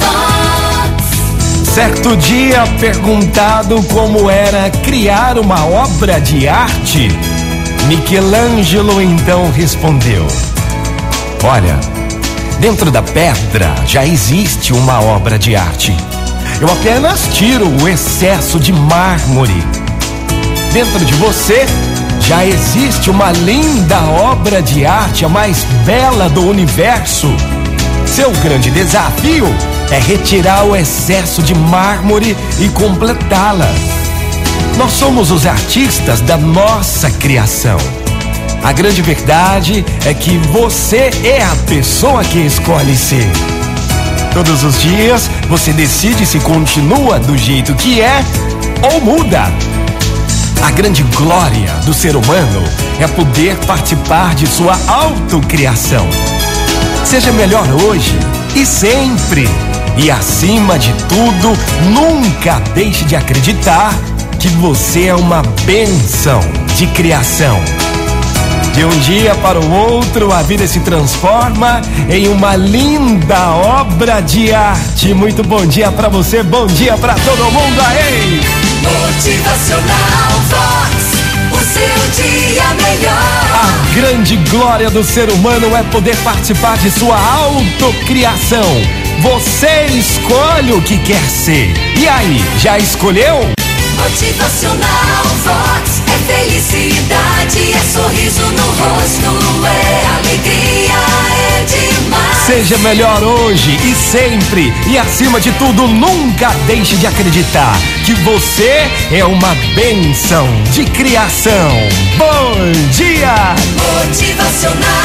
Vox. Certo dia, perguntado como era criar uma obra de arte, Michelangelo então respondeu: Olha, dentro da pedra já existe uma obra de arte. Eu apenas tiro o excesso de mármore. Dentro de você já existe uma linda obra de arte, a mais bela do universo. Seu grande desafio é retirar o excesso de mármore e completá-la. Nós somos os artistas da nossa criação. A grande verdade é que você é a pessoa que escolhe ser. Todos os dias você decide se continua do jeito que é ou muda. A grande glória do ser humano é poder participar de sua autocriação. Seja melhor hoje e sempre. E acima de tudo, nunca deixe de acreditar que você é uma benção de criação. De um dia para o outro, a vida se transforma em uma linda obra de arte. Muito bom dia para você, bom dia para todo mundo aí. Motivacional Vox. O seu dia melhor. Grande glória do ser humano é poder participar de sua autocriação. Você escolhe o que quer ser. E aí, já escolheu? Motivacional Vox. É felicidade, é sorriso no rosto, é alegria, é demais. Seja melhor hoje e sempre. E acima de tudo, nunca deixe de acreditar que você é uma benção de criação. Bom dia! Motivacional.